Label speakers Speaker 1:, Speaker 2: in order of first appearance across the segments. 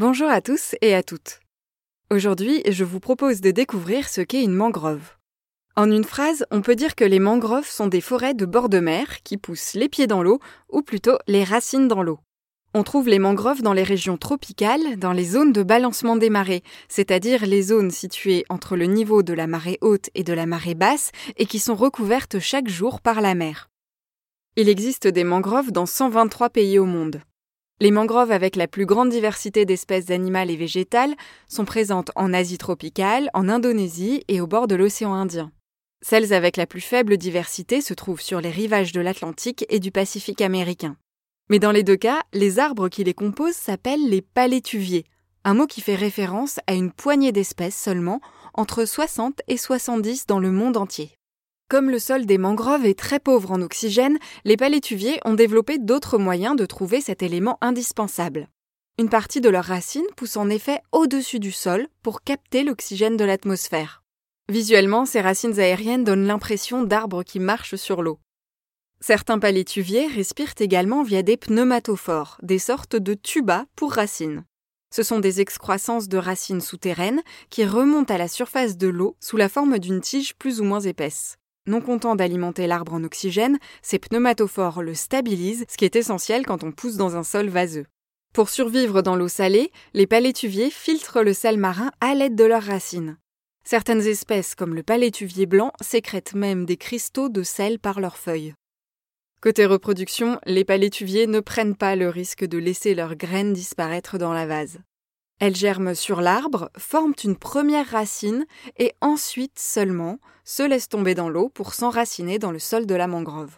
Speaker 1: Bonjour à tous et à toutes. Aujourd'hui, je vous propose de découvrir ce qu'est une mangrove. En une phrase, on peut dire que les mangroves sont des forêts de bord de mer qui poussent les pieds dans l'eau, ou plutôt les racines dans l'eau. On trouve les mangroves dans les régions tropicales, dans les zones de balancement des marées, c'est-à-dire les zones situées entre le niveau de la marée haute et de la marée basse et qui sont recouvertes chaque jour par la mer. Il existe des mangroves dans 123 pays au monde. Les mangroves avec la plus grande diversité d'espèces animales et végétales sont présentes en Asie tropicale, en Indonésie et au bord de l'océan Indien. Celles avec la plus faible diversité se trouvent sur les rivages de l'Atlantique et du Pacifique américain. Mais dans les deux cas, les arbres qui les composent s'appellent les palétuviers, un mot qui fait référence à une poignée d'espèces seulement, entre 60 et 70 dans le monde entier. Comme le sol des mangroves est très pauvre en oxygène, les palétuviers ont développé d'autres moyens de trouver cet élément indispensable. Une partie de leurs racines pousse en effet au-dessus du sol pour capter l'oxygène de l'atmosphère. Visuellement, ces racines aériennes donnent l'impression d'arbres qui marchent sur l'eau. Certains palétuviers respirent également via des pneumatophores, des sortes de tubas pour racines. Ce sont des excroissances de racines souterraines qui remontent à la surface de l'eau sous la forme d'une tige plus ou moins épaisse. Non content d'alimenter l'arbre en oxygène, ces pneumatophores le stabilisent, ce qui est essentiel quand on pousse dans un sol vaseux. Pour survivre dans l'eau salée, les palétuviers filtrent le sel marin à l'aide de leurs racines. Certaines espèces, comme le palétuvier blanc, sécrètent même des cristaux de sel par leurs feuilles. Côté reproduction, les palétuviers ne prennent pas le risque de laisser leurs graines disparaître dans la vase. Elles germent sur l'arbre, forment une première racine et ensuite seulement se laissent tomber dans l'eau pour s'enraciner dans le sol de la mangrove.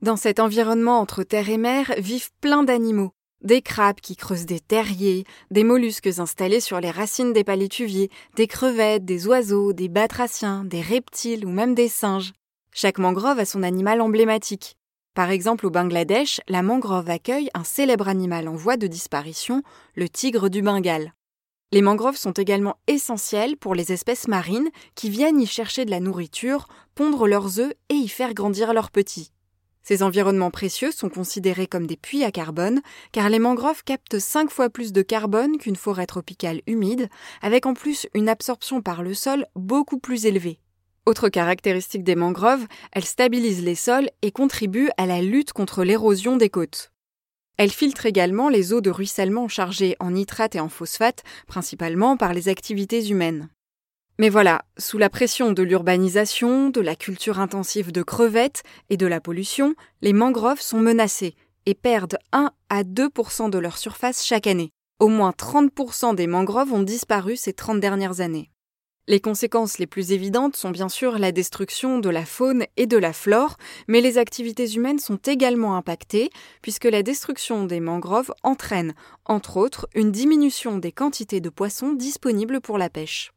Speaker 1: Dans cet environnement entre terre et mer vivent plein d'animaux, des crabes qui creusent des terriers, des mollusques installés sur les racines des palétuviers, des crevettes, des oiseaux, des batraciens, des reptiles ou même des singes. Chaque mangrove a son animal emblématique. Par exemple, au Bangladesh, la mangrove accueille un célèbre animal en voie de disparition, le tigre du Bengale. Les mangroves sont également essentielles pour les espèces marines qui viennent y chercher de la nourriture, pondre leurs œufs et y faire grandir leurs petits. Ces environnements précieux sont considérés comme des puits à carbone, car les mangroves captent 5 fois plus de carbone qu'une forêt tropicale humide, avec en plus une absorption par le sol beaucoup plus élevée. Autre caractéristique des mangroves, elles stabilisent les sols et contribuent à la lutte contre l'érosion des côtes. Elles filtrent également les eaux de ruissellement chargées en nitrate et en phosphate, principalement par les activités humaines. Mais voilà, sous la pression de l'urbanisation, de la culture intensive de crevettes et de la pollution, les mangroves sont menacées et perdent 1 à 2% de leur surface chaque année. Au moins 30% des mangroves ont disparu ces 30 dernières années. Les conséquences les plus évidentes sont bien sûr la destruction de la faune et de la flore, mais les activités humaines sont également impactées, puisque la destruction des mangroves entraîne, entre autres, une diminution des quantités de poissons disponibles pour la pêche.